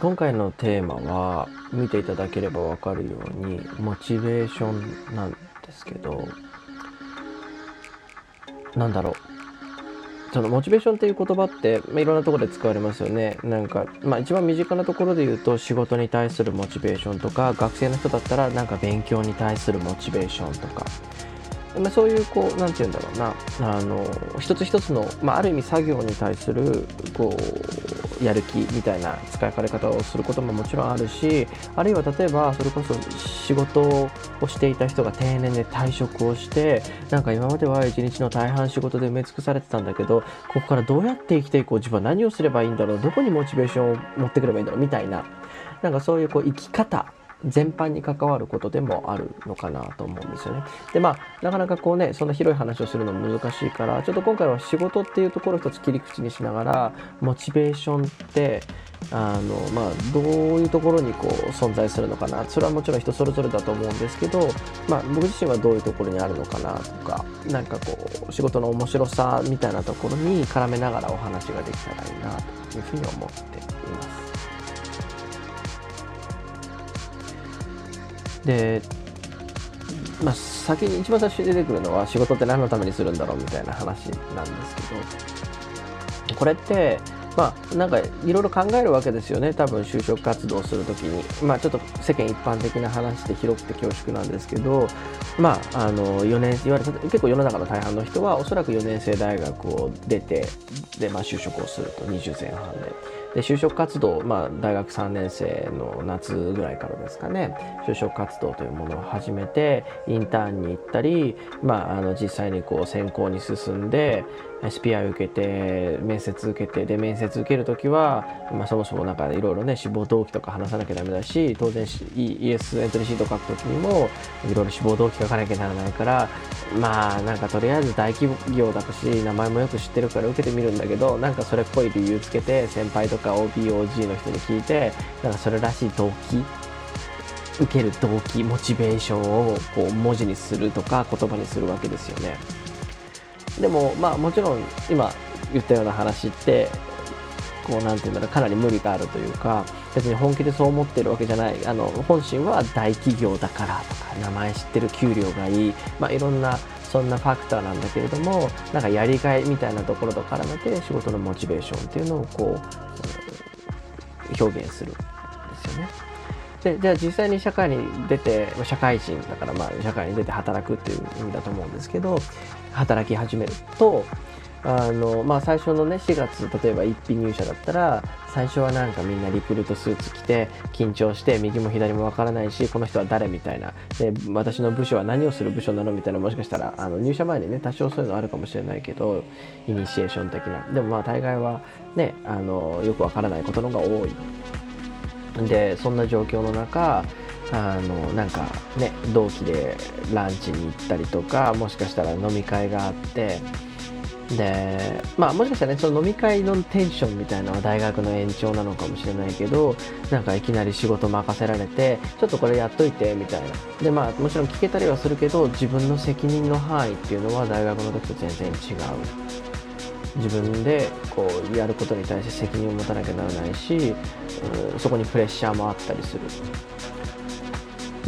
今回のテーマは見ていただければ分かるようにモチベーションなんですけどなんだろう。そのモチベーションっていう言葉って、まあ、いろんなところで使われますよね。なんか、まあ一番身近なところで言うと仕事に対するモチベーションとか、学生の人だったらなんか勉強に対するモチベーションとか、ま、そういうこう何て言うんだろうな。あの一つ一つの、まあ、ある意味作業に対するこうやる気みたいな使い方をすることももちろんあるしあるいは例えばそれこそ仕事をしていた人が定年で退職をしてなんか今までは一日の大半仕事で埋め尽くされてたんだけどここからどうやって生きていこう自分は何をすればいいんだろうどこにモチベーションを持ってくればいいんだろうみたいななんかそういうこう生き方全般に関わることでもあるのかなと思うんですよね。でまあなかなかこうねそんな広い話をするのも難しいからちょっと今回は仕事っていうところを一つ切り口にしながらモチベーションってあのまあどういうところにこう存在するのかなそれはもちろん人それぞれだと思うんですけど、まあ、僕自身はどういうところにあるのかなとか何かこう仕事の面白さみたいなところに絡めながらお話ができたらいいなというふうに思っています。で、まあ、先に一番最初に出てくるのは仕事って何のためにするんだろうみたいな話なんですけど。これってまあなんかいろいろ考えるわけですよね。多分就職活動する時に。まあちょっと世間一般的な話で広くて恐縮なんですけど。まああの4年言われた結構世の中の大半の人はおそらく4年生大学を出てで、まあ、就職をすると。20前半で。で就職活動、まあ、大学3年生の夏ぐらいからですかね。就職活動というものを始めてインターンに行ったり、まあ、あの実際にこう専攻に進んで SPI 受けて面接受けてで面接受ける時は、まあ、そもそもなんかいろいろね志望動機とか話さなきゃダメだし当然 ES エントリーシート書く時にもいろいろ志望動機書かなきゃならないからまあなんかとりあえず大企業だし名前もよく知ってるから受けてみるんだけどなんかそれっぽい理由つけて先輩とか OBOG の人に聞いてなんかそれらしい動機受ける動機モチベーションをこう文字にするとか言葉にするわけですよね。でもまあもちろん今言ったような話ってこうなんていうんだろうかなり無理があるというか別に本気でそう思ってるわけじゃないあの本心は大企業だからとか名前知ってる給料がいい、まあ、いろんなそんなファクターなんだけれどもなんかやりがいみたいなところと絡めて仕事のモチベーションっていうのをこう表現するんですよね。でじゃあ実際に社会に出て社会人だからまあ社会に出て働くっていう意味だと思うんですけど働き始めるとあのまあ、最初のね4月例えば一品入社だったら最初はなんかみんなリクルートスーツ着て緊張して右も左もわからないしこの人は誰みたいな。で私の部署は何をする部署なのみたいなもしかしたらあの入社前にね多少そういうのあるかもしれないけどイニシエーション的な。でもまあ大概はねあのよくわからないことのが多い。でそんな状況の中あのなんかね同期でランチに行ったりとかもしかしたら飲み会があってでまあもしかしたらねその飲み会のテンションみたいなのは大学の延長なのかもしれないけどなんかいきなり仕事任せられてちょっとこれやっといてみたいな。でまあもちろん聞けたりはするけど自分の責任の範囲っていうのは大学の時と全然違う。自分でこうやることに対して責任を持たなきゃならないし、うん、そこにプレッシャーもあったりする。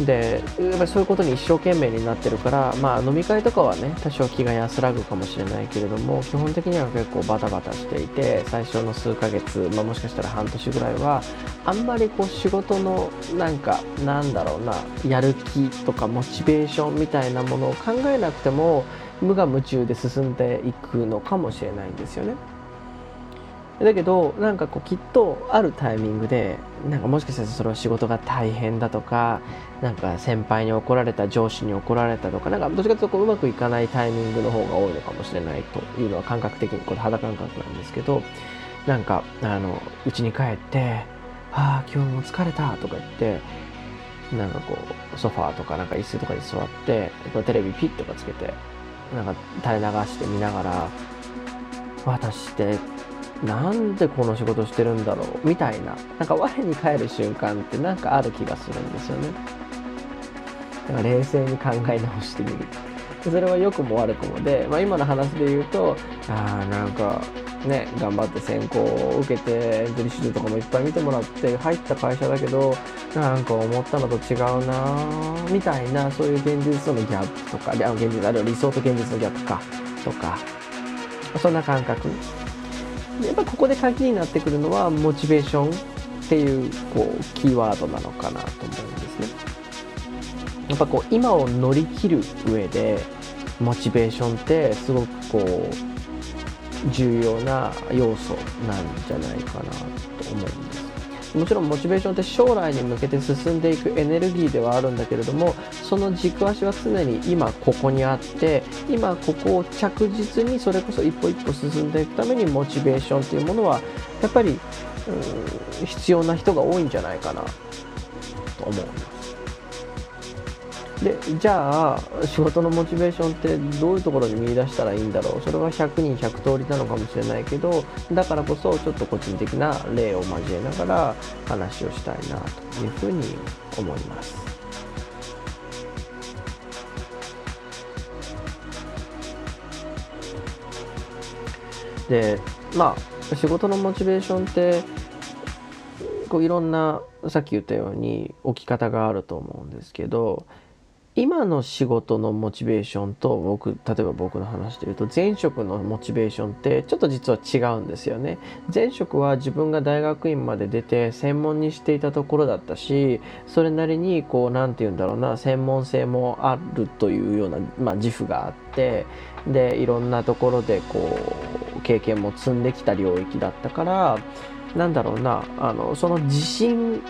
でやっぱりそういうことに一生懸命になってるから、まあ、飲み会とかはね多少気が安らぐかもしれないけれども基本的には結構バタバタしていて最初の数ヶ月、まあ、もしかしたら半年ぐらいはあんまりこう仕事のなんかなんだろうなやる気とかモチベーションみたいなものを考えなくても無我夢中で進んでいくのかもしれないんですよね。だけどなんかこうきっとあるタイミングでなんかもしかしたらそれは仕事が大変だとかなんか先輩に怒られた上司に怒られたとかなんかどっちかというとこううまくいかないタイミングの方が多いのかもしれないというのは感覚的にこれ肌感覚なんですけどなんかあの家に帰って「ああ今日も疲れた」とか言ってなんかこうソファーとかなんか椅子とかに座ってテレビピッとかつけてなんか垂れ流して見ながら私ってなんでこの仕事してるんだろう？みたいな。なんか我に返る瞬間ってなんかある気がするんですよね。だから冷静に考え直してみる。それは良くも悪くもで、まあ、今の話で言うとああなんかね頑張って選考を受けてエントリーシートとかもいっぱい見てもらって入った会社だけどなんか思ったのと違うなみたいなそういう現実とのギャップとかあ現実あるいは理想と現実のギャップかとかそんな感覚やっぱここで鍵になってくるのはモチベーションっていうこうキーワードなのかなと思うんですね。やっぱこう今を乗り切る上でモチベーションってすごくこう重要な要素なんじゃないかなと思うんです。もちろんモチベーションって将来に向けて進んでいくエネルギーではあるんだけれどもその軸足は常に今ここにあって今ここを着実にそれこそ一歩一歩進んでいくためにモチベーションというものはやっぱり必要な人が多いんじゃないかなと思う。で。じゃあ仕事のモチベーションってどういうところに見出したらいいんだろう？それは100人100通りなのかもしれないけどだからこそちょっと個人的な例を交えながら話をしたいなというふうに思います。でまあ仕事のモチベーションってこういろんなさっき言ったように置き方があると思うんですけど今の仕事のモチベーションと僕例えば僕の話で言うと前職のモチベーションってちょっと実は違うんですよね。前職は自分が大学院まで出て専門にしていたところだったしそれなりにこう何て言うんだろうな専門性もあるというような、まあ、自負があってでいろんなところでこう経験も積んできた領域だったからなんだろうなあのその自信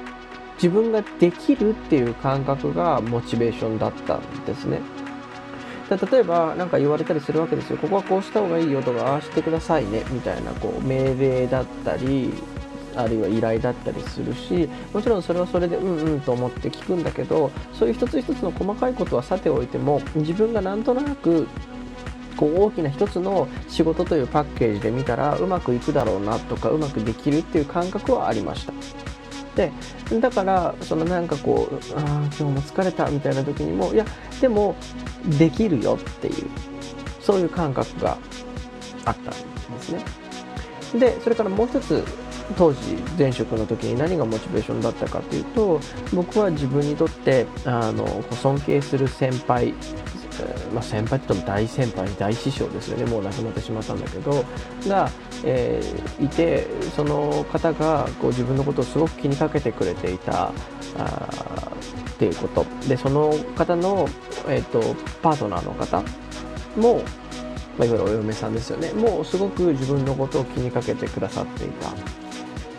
自分ができるっていう感覚がモチベーションだったんですね。例えば何か言われたりするわけですよ。ここはこうした方がいいよとか、ああしてくださいねみたいなこう命令だったり、あるいは依頼だったりするしもちろんそれはそれでうんうんと思って聞くんだけどそういう一つ一つの細かいことはさておいても自分がなんとなくこう大きな一つの仕事というパッケージで見たらうまくいくだろうなとかうまくできるっていう感覚はありました。でだからそのなんかこうああ今日も疲れたみたいな時にもいやでもできるよっていうそういう感覚があったんですね。でそれからもう一つ当時前職の時に何がモチベーションだったかというと僕は自分にとってあの尊敬する先輩えまあ、先輩って言っても大先輩大師匠ですよね。もう亡くなってしまったんだけどが、えー、いてその方がこう自分のことをすごく気にかけてくれていたあっていうこと。でその方の、えーと、パートナーの方も、まあ、いわゆるお嫁さんですよね。もうすごく自分のことを気にかけてくださっていた。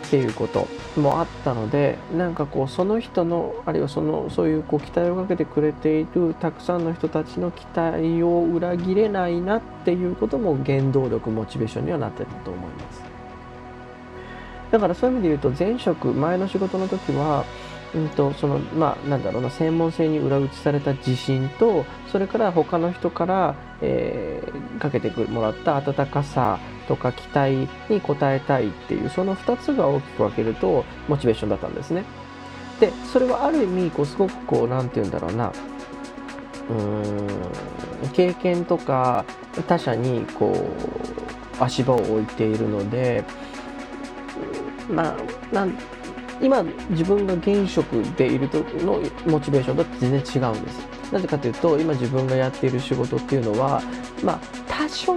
っていうこともあったのでなんかこうその人のあるいはそのそういうこう期待をかけてくれているたくさんの人たちの期待を裏切れないなっていうことも原動力モチベーションにはなってると思います。だからそういう意味で言うと前職前の仕事の時はうんとそのまあなんだろうな専門性に裏打ちされた自信とそれから他の人から、えー、かけてもらった温かさとか期待に応えたいっていうその2つが大きく分けるとモチベーションだったんですね。でそれはある意味こうすごくこう何て言うんだろうなうーん経験とか他者にこう足場を置いているのでまあなん今自分が現職でいる時のモチベーションと全然違うんです。なぜかというと今自分がやっている仕事っていうのはまあ多少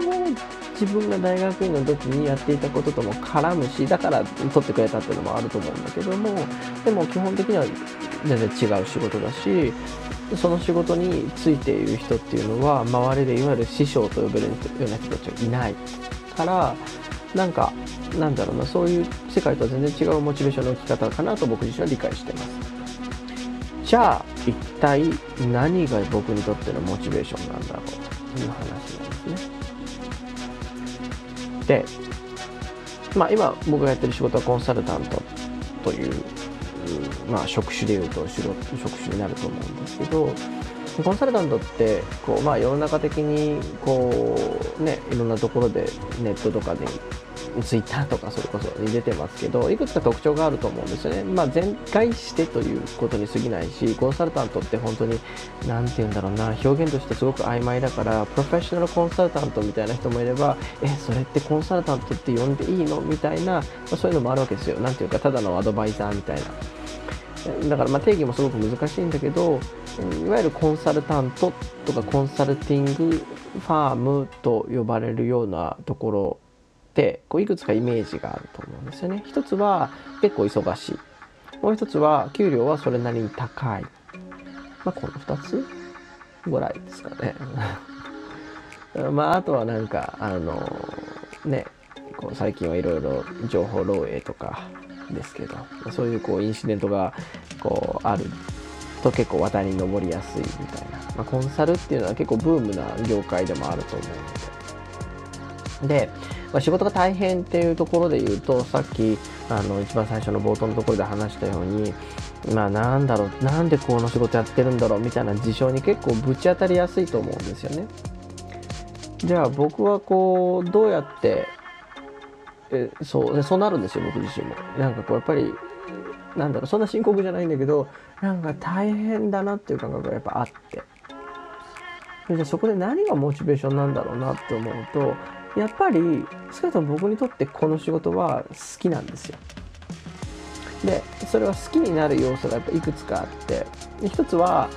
自分が大学院の時にやっていたこととも絡むしだから取ってくれたっていうのもあると思うんだけどもでも基本的には全然違う仕事だしその仕事についている人っていうのは周りでいわゆる師匠と呼べるような人たちはいないからなんかなんだろうなそういう世界とは全然違うモチベーションの置き方かなと僕自身は理解してます。じゃあ一体何が僕にとってのモチベーションなんだろうという話なんですね。でまあ今僕がやってる仕事はコンサルタントという、まあ、職種でいうと職種になると思うんですけどコンサルタントってこう、まあ、世の中的にこう、ね、いろんなところでネットとかでツイッターとかそれこそに出てますけどいくつか特徴があると思うんですよね、まあ、全開してということに過ぎないしコンサルタントって本当に何て言うんだろうな表現としてすごく曖昧だからプロフェッショナルコンサルタントみたいな人もいればえそれってコンサルタントって呼んでいいの？みたいな、まあ、そういうのもあるわけですよ。何ていうかただのアドバイザーみたいな。だからま定義もすごく難しいんだけどいわゆるコンサルタントとかコンサルティングファームと呼ばれるようなところってこういくつかイメージがあると思うんですよね。一つは結構忙しい。もう一つは給料はそれなりに高い。まあこの2つぐらいですかね。まああとはなんかあのねこう最近はいろいろ情報漏洩とかですけどそういうこうインシデントがこうあると結構渡り登りやすいみたいな、まあ、コンサルっていうのは結構ブームな業界でもあると思うので。でまあ、仕事が大変っていうところで言うとさっきあの一番最初の冒頭のところで話したようにまあなんだろうなんでこの仕事やってるんだろうみたいな事象に結構ぶち当たりやすいと思うんですよね。じゃあ僕はこうどうやってえそうそうなるんですよ僕自身も。なんかこうやっぱりなんだろうそんな深刻じゃないんだけどなんか大変だなっていう感覚がやっぱあってじゃそこで何がモチベーションなんだろうなって思うとやっぱり少なくとも僕にとってこの仕事は好きなんですよ。でそれは好きになる要素がやっぱいくつかあって一つは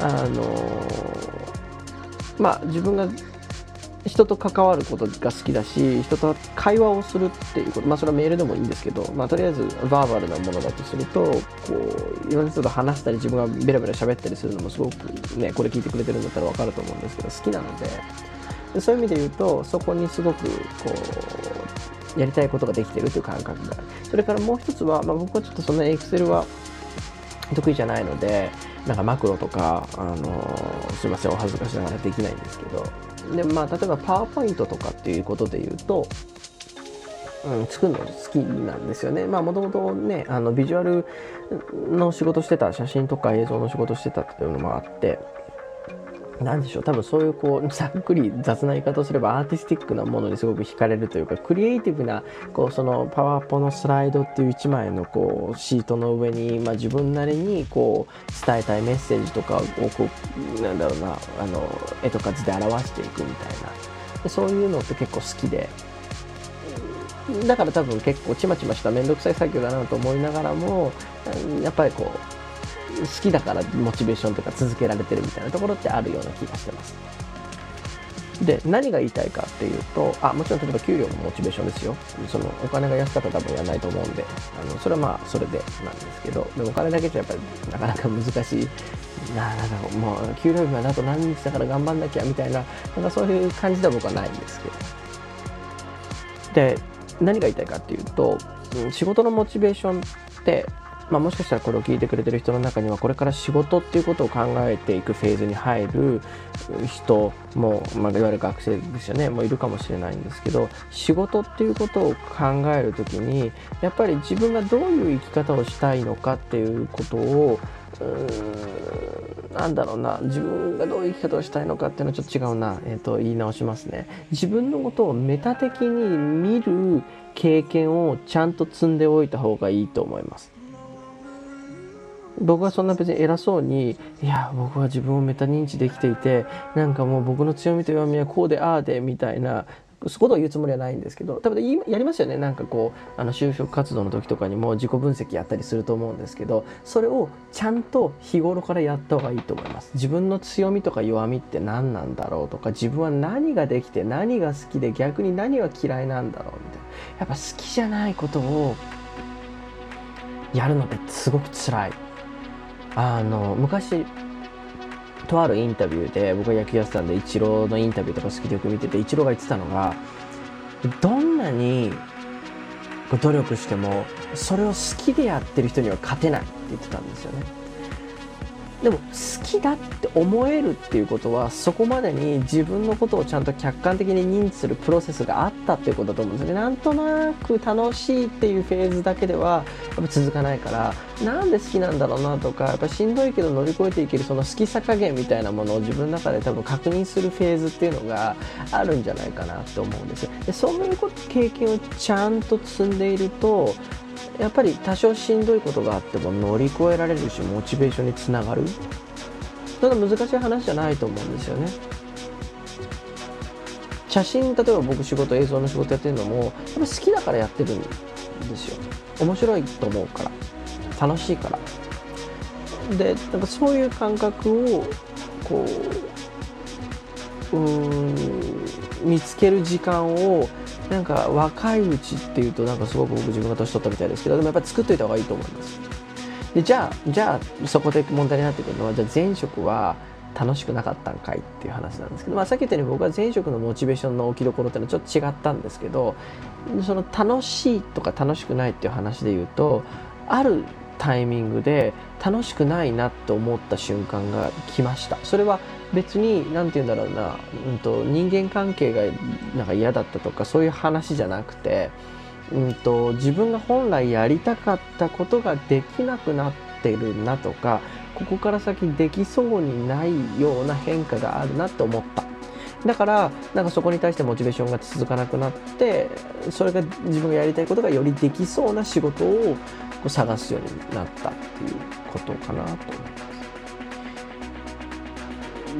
あのまあ自分が人と関わることが好きだし人と会話をするっていうことまあそれはメールでもいいんですけど、まあ、とりあえずバーバルなものだとするとこういろんな人と話したり自分がベラベラ喋ったりするのもすごくねこれ聞いてくれてるんだったら分かると思うんですけど好きなので。そういう意味で言うとそこにすごくこうやりたいことができてるという感覚があるそれからもう一つは、まあ、僕はちょっとそんなエクセルは得意じゃないのでなんかマクロとか、あのー、すいませんお恥ずかしながらできないんですけどでまあ例えばパワーポイントとかっていうことで言うとうん、作るの好きなんですよね。まあもともとね、あのビジュアルの仕事してた、写真とか映像の仕事してたっていうのもあって、何でしょう多分そういうこうざっくり雑な言い方をすればアーティスティックなものにすごく惹かれるというかクリエイティブなこうそのパワーポのスライドっていう1枚のこうシートの上に、まあ、自分なりにこう伝えたいメッセージとかをこうなんだろうなあの絵とか図で表していくみたいなでそういうのって結構好きで。だから多分結構ちまちました面倒くさい作業だなと思いながらもやっぱりこう好きだからモチベーションとか続けられてるみたいなところってあるような気がしてます。で何が言いたいかっていうとあもちろん例えば給料もモチベーションですよ。そのお金が安かったら多分やらないと思うんで。あのそれはまあそれでなんですけど。でもお金だけじゃやっぱりなかなか難しい。ななんかもう給料日はあと何日だから頑張んなきゃみたいななんかそういう感じでは僕はないんですけど。で何が言いたいかっていうと仕事のモチベーションってまあ、もしかしたらこれを聞いてくれてる人の中にはこれから仕事っていうことを考えていくフェーズに入る人も、まあ、いわゆる学生ですよね。もいるかもしれないんですけど仕事っていうことを考える時にやっぱり自分がどういう生き方をしたいのかっていうことをうーんなんだろうな。自分がどういう生き方をしたいのかっていうのはちょっと違うな、えー、と言い直しますね。自分のことをメタ的に見る経験をちゃんと積んでおいた方がいいと思います。僕はそんな別に偉そうにいや僕は自分をメタ認知できていてなんかもう僕の強みと弱みはこうでああでみたいなそうことを言うつもりはないんですけど多分やりますよねなんかこうあの就職活動の時とかにも自己分析やったりすると思うんですけどそれをちゃんと日頃からやった方がいいと思います。自分の強みとか弱みって何なんだろうとか自分は何ができて何が好きで逆に何が嫌いなんだろうみたいな。やっぱ好きじゃないことをやるのってすごく辛い。あの昔とあるインタビューで僕が野球やってたんでイチローのインタビューとか好きでよく見ててイチローが言ってたのがどんなに努力してもそれを好きでやってる人には勝てないって言ってたんですよね。でも好きだって思えるっていうことはそこまでに自分のことをちゃんと客観的に認知するプロセスがあったっていうことだと思うんですよね。なんとなく楽しいっていうフェーズだけではやっぱ続かないからなんで好きなんだろうなとかやっぱしんどいけど乗り越えていけるその好きさ加減みたいなものを自分の中で多分確認するフェーズっていうのがあるんじゃないかなって思うんですよ。でそういう経験をちゃんと積んでいるとやっぱり多少しんどいことがあっても乗り越えられるしモチベーションにつながる。そんな難しい話じゃないと思うんですよね。写真例えば僕仕事映像の仕事やってるのもやっぱ好きだからやってるんですよ。面白いと思うから。楽しいから。でなんかそういう感覚をこううん見つける時間をなんか若いうちっていうとなんかすごく僕自分が年取ったみたいですけどでもやっぱり作っといた方がいいと思います。でじゃあじゃあそこで問題になってくるのはじゃあ前職は楽しくなかったんかいっていう話なんですけど、まあ、さっき言ったように僕は前職のモチベーションの置きどころっていうのはちょっと違ったんですけどその楽しいとか楽しくないっていう話で言うとあるタイミングで楽しくないなって思った瞬間が来ました。それは別に何て言うんだろうな、うんと、人間関係がなんか嫌だったとかそういう話じゃなくて、うんと、自分が本来やりたかったことができなくなってるなとかここから先できそうにないような変化があるなって思った。だからなんかそこに対してモチベーションが続かなくなってそれが自分がやりたいことがよりできそうな仕事を探すようになったっていうことかなと思います。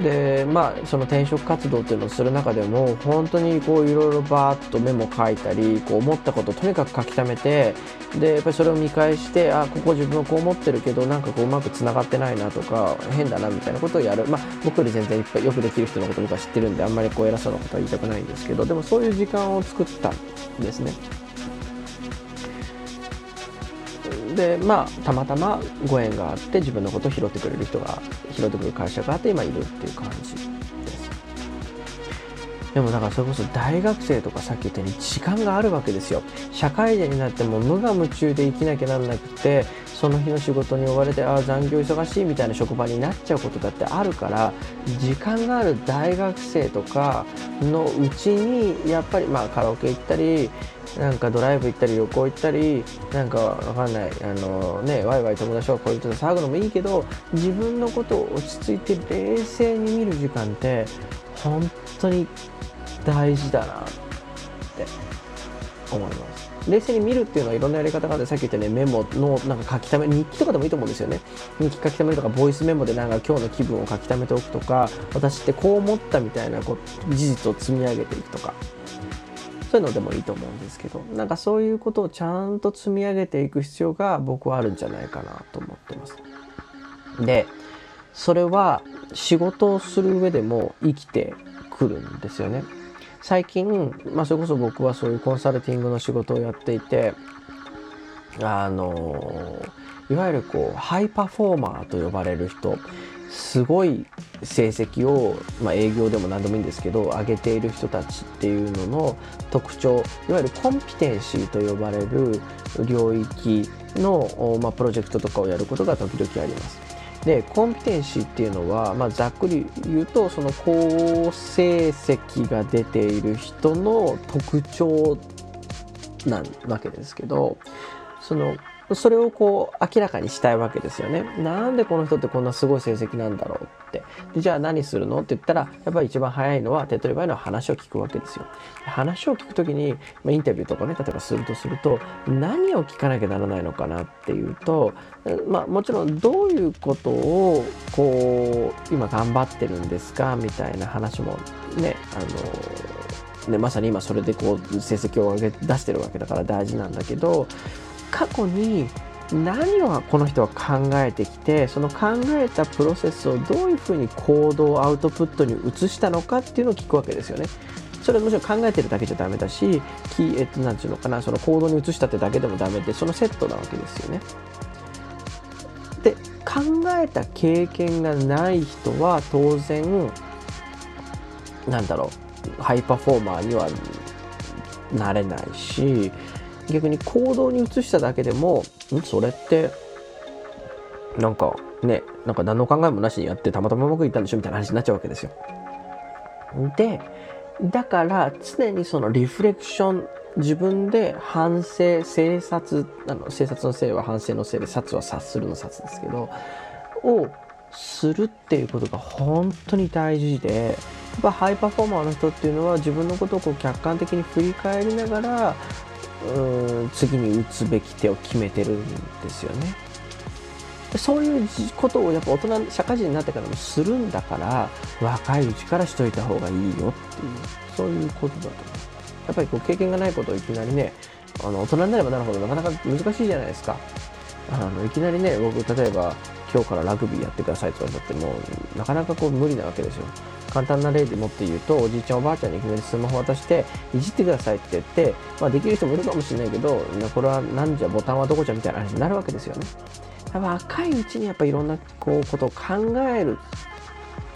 でまあその転職活動っていうのをする中でも本当にこういろいろバーッとメモ書いたりこう思ったことをとにかく書き溜めてでやっぱりそれを見返してあここ自分はこう思ってるけどなんかこううまくつながってないなとか変だなみたいなことをやるまあ僕より全然いっぱいよくできる人のこと僕は知ってるんであんまりこう偉そうなことは言いたくないんですけどでもそういう時間を作ったんですね。でまあたまたまご縁があって自分のことを拾ってくれる人が拾ってくれる会社があって今いるっていう感じです。でもだからそれこそ大学生とかさっき言ったように時間があるわけですよ。社会人になっても無我夢中で生きなきゃなんなくてその日の仕事に追われてああ残業忙しいみたいな職場になっちゃうことだってあるから時間がある大学生とかのうちにやっぱりまあカラオケ行ったりなんかドライブ行ったり旅行行ったりなんかわかんないあのねワイワイ友達とか恋人と騒ぐのもいいけど自分のことを落ち着いて冷静に見る時間って本当に大事だなって思います。冷静に見るっていうのはいろんなやり方があってさっき言ったねメモのなんか書き溜め日記とかでもいいと思うんですよね日記書き溜めるとかボイスメモでなんか今日の気分を書き溜めておくとか私ってこう思ったみたいなこう事実を積み上げていくとかそういうのでもいいと思うんですけどなんかそういうことをちゃんと積み上げていく必要が僕はあるんじゃないかなと思ってます。でそれは仕事をする上でも生きてくるんですよね。最近、まあ、それこそ僕はそういうコンサルティングの仕事をやっていてあのいわゆるこうハイパフォーマーと呼ばれる人すごい成績を、まあ、営業でも何でもいいんですけど上げている人たちっていうのの特徴いわゆるコンピテンシーと呼ばれる領域の、まあ、プロジェクトとかをやることが時々あります。でコンピテンシーっていうのは、まあ、ざっくり言うとその好成績が出ている人の特徴なわけですけどそのそれをこう明らかにしたいわけですよね。なんでこの人ってこんなすごい成績なんだろうって。でじゃあ何するのって言ったら、やっぱり一番早いのは、手っ取り早いのは話を聞くわけですよ。話を聞くときに、まあ、インタビューとかね、例えばするとすると、何を聞かなきゃならないのかなっていうと、まあもちろんどういうことを、こう、今頑張ってるんですか？みたいな話もね、あの、ね、まさに今それでこう成績を上げ出してるわけだから大事なんだけど過去に何をこの人は考えてきてその考えたプロセスをどういうふうに行動をアウトプットに移したのかっていうのを聞くわけですよね。それはもちろん考えてるだけじゃダメだし、えっと、なんていうのかな、その行動に移したってだけでもダメで、そのセットなわけですよね。で、考えた経験がない人は当然、なんだろう、ハイパフォーマーにはなれないし、逆に行動に移しただけでもんそれってなんかねなんか何の考えもなしにやってたまたまうまくいったんでしょみたいな話になっちゃうわけですよ。でだから常にそのリフレクション自分で反省省察あの省察のせいは反省のせいで察は察するの察ですけどをするっていうことが本当に大事でやっぱハイパフォーマーの人っていうのは自分のことをこう客観的に振り返りながらうん次に打つべき手を決めてるんですよね。そういうことをやっぱ大人社会人になってからもするんだから若いうちからしといた方がいいよっていうそういうことだと思う。やっぱりこう経験がないことをいきなりねあの大人になればなるほどなかなか難しいじゃないですか。あのいきなりね僕例えば今日からラグビーやってくださいとかだってもうなかなかこう無理なわけですよ。簡単な例でもって言うとおじいちゃんおばあちゃんにいきなりスマホ渡していじってくださいって言って、まあ、できる人もいるかもしれないけどこれは何じゃボタンはどこじゃみたいな話になるわけですよね。若いうちにやっぱいろんなこうことを考える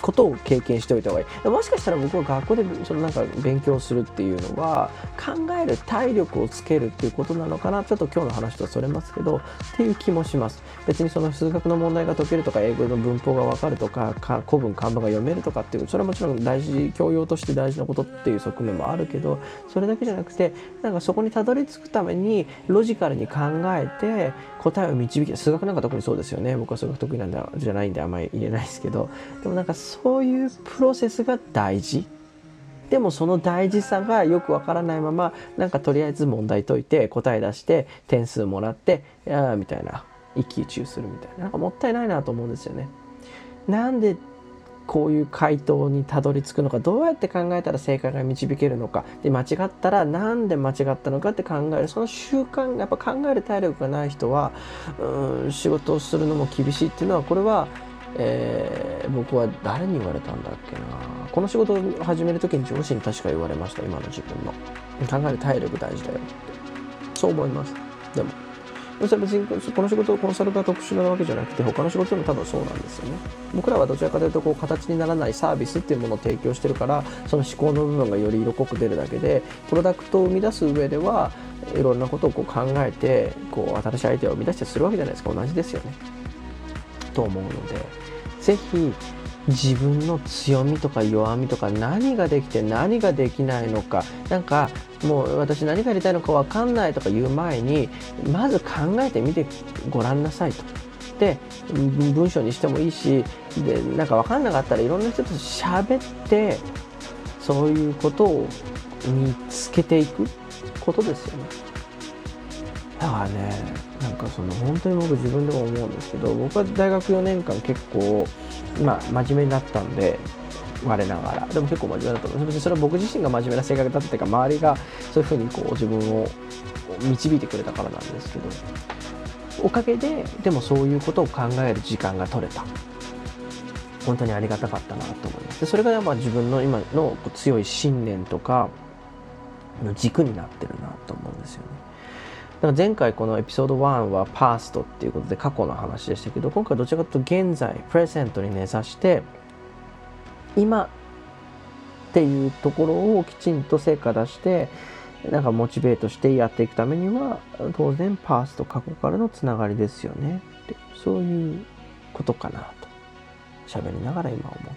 ことを経験しておいた方がいい。もしかしたら僕は学校でそのなんか勉強するっていうのは考える体力をつけるっていうことなのかな。ちょっと今日の話とはそれますけどっていう気もします。別にその数学の問題が解けるとか英語の文法が分かるとか古文漢文が読めるとかっていうそれはもちろん大事教養として大事なことっていう側面もあるけどそれだけじゃなくてなんかそこにたどり着くためにロジカルに考えて答えを導き数学なんか特にそうですよね。僕は数学得意なんじゃないんであんまり言えないですけど。でもなんかそういうプロセスが大事。でもその大事さがよくわからないままなんかとりあえず問題解いて答え出して点数もらってああみたいな。一喜一憂するみたいな。なんかもったいないなと思うんですよね。なんでこういう回答にたどり着くのかどうやって考えたら正解が導けるのかで間違ったら何で間違ったのかって考えるその習慣やっぱ考える体力がない人はうん仕事をするのも厳しいっていうのはこれはえー、僕は誰に言われたんだっけな。この仕事を始める時に上司に確か言われました今の自分の。考える体力大事だよって。そう思います。でもそれ別にこの仕事コンサルが特殊なわけじゃなくて他の仕事でも多分そうなんですよね。僕らはどちらかというとこう形にならないサービスっていうものを提供してるからその思考の部分がより色濃く出るだけでプロダクトを生み出す上ではいろんなことをこう考えてこう新しいアイデアを生み出してするわけじゃないですか。同じですよね。と思うので。ぜひ自分の強みとか弱みとか何ができて何ができないのかなんかもう私何がやりたいのか分かんないとか言う前にまず考えてみてごらんなさいと。で文章にしてもいいしでなんか分かんなかったらいろんな人と喋ってそういうことを見つけていくことですよね。だからねなんかその本当に僕自分でも思うんですけど僕は大学4年間結構まあ真面目になったんで我ながら。でも結構真面目だったんですそれは僕自身が真面目な性格だったというか周りがそういうふうにこう自分を導いてくれたからなんですけどおかげででもそういうことを考える時間が取れた。本当にありがたかったなと思います。でそれがまあ自分の今の強い信念とかの軸になってるなと思うんですよね。だから前回このエピソード1はパーストっていうことで過去の話でしたけど今回どちらかというと現在プレゼントに根ざして今っていうところをきちんと成果出してなんかモチベートしてやっていくためには当然パースト過去からのつながりですよねってそういうことかなと喋りながら今思ってます。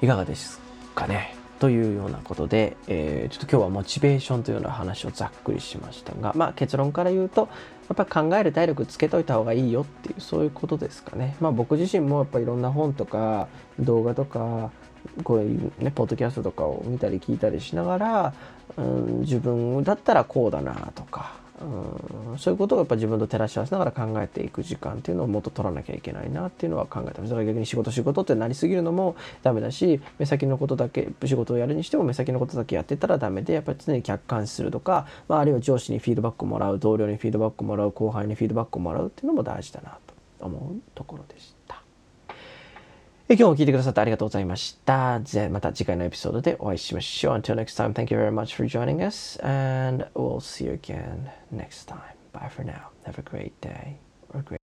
いかがですかね？というようなことで、えー、ちょっと今日はモチベーションというような話をざっくりしましたが、まあ、結論から言うとやっぱ考える体力つけといた方がいいよっていうそういうことですかね。まあ、僕自身もやっぱいろんな本とか動画とかこういうねポッドキャストとかを見たり聞いたりしながら、うん、自分だったらこうだなとかうん、そういうことをやっぱ自分と照らし合わせながら考えていく時間っていうのをもっと取らなきゃいけないなっていうのは考えてますだから逆に仕事仕事ってなりすぎるのもダメだし目先のことだけ仕事をやるにしても目先のことだけやってたらダメでやっぱり常に客観視するとか、まあ、あるいは上司にフィードバックをもらう同僚にフィードバックをもらう後輩にフィードバックをもらうっていうのも大事だなと思うところでした。今日も聞いてくださってありがとうございました。また次回のエピソードでお会いしましょう。Until next time, thank you very much for joining us and we'll see you again next time. Bye for now. Have a great day or great